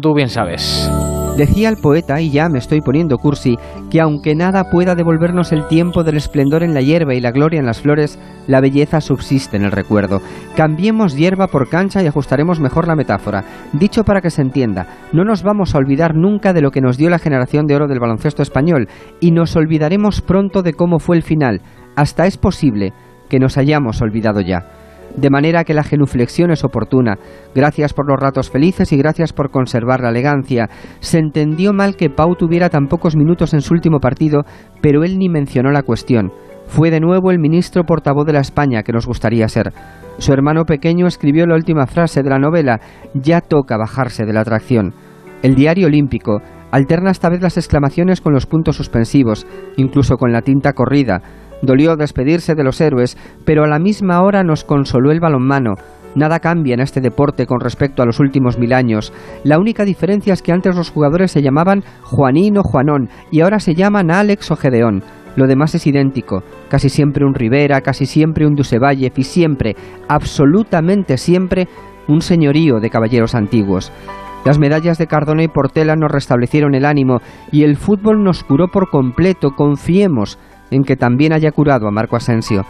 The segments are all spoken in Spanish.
tú bien sabes. Decía el poeta, y ya me estoy poniendo cursi, que aunque nada pueda devolvernos el tiempo del esplendor en la hierba y la gloria en las flores, la belleza subsiste en el recuerdo. Cambiemos hierba por cancha y ajustaremos mejor la metáfora. Dicho para que se entienda, no nos vamos a olvidar nunca de lo que nos dio la generación de oro del baloncesto español, y nos olvidaremos pronto de cómo fue el final. Hasta es posible que nos hayamos olvidado ya de manera que la genuflexión es oportuna. Gracias por los ratos felices y gracias por conservar la elegancia. Se entendió mal que Pau tuviera tan pocos minutos en su último partido, pero él ni mencionó la cuestión. Fue de nuevo el ministro portavoz de la España que nos gustaría ser. Su hermano pequeño escribió la última frase de la novela, ya toca bajarse de la atracción. El diario olímpico alterna esta vez las exclamaciones con los puntos suspensivos, incluso con la tinta corrida. Dolió despedirse de los héroes, pero a la misma hora nos consoló el balonmano. Nada cambia en este deporte con respecto a los últimos mil años. La única diferencia es que antes los jugadores se llamaban Juanín o Juanón y ahora se llaman Alex o Gedeón. Lo demás es idéntico, casi siempre un Rivera, casi siempre un Dusevalle y siempre, absolutamente siempre, un señorío de caballeros antiguos. Las medallas de Cardona y Portela nos restablecieron el ánimo y el fútbol nos curó por completo, confiemos, en que también haya curado a Marco Asensio.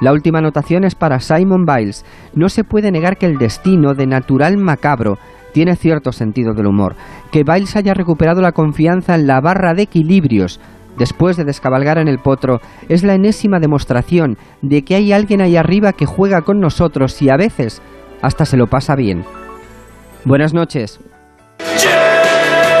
La última anotación es para Simon Biles. No se puede negar que el destino, de natural macabro, tiene cierto sentido del humor. Que Biles haya recuperado la confianza en la barra de equilibrios después de descabalgar en el potro es la enésima demostración de que hay alguien ahí arriba que juega con nosotros y a veces hasta se lo pasa bien. Buenas noches.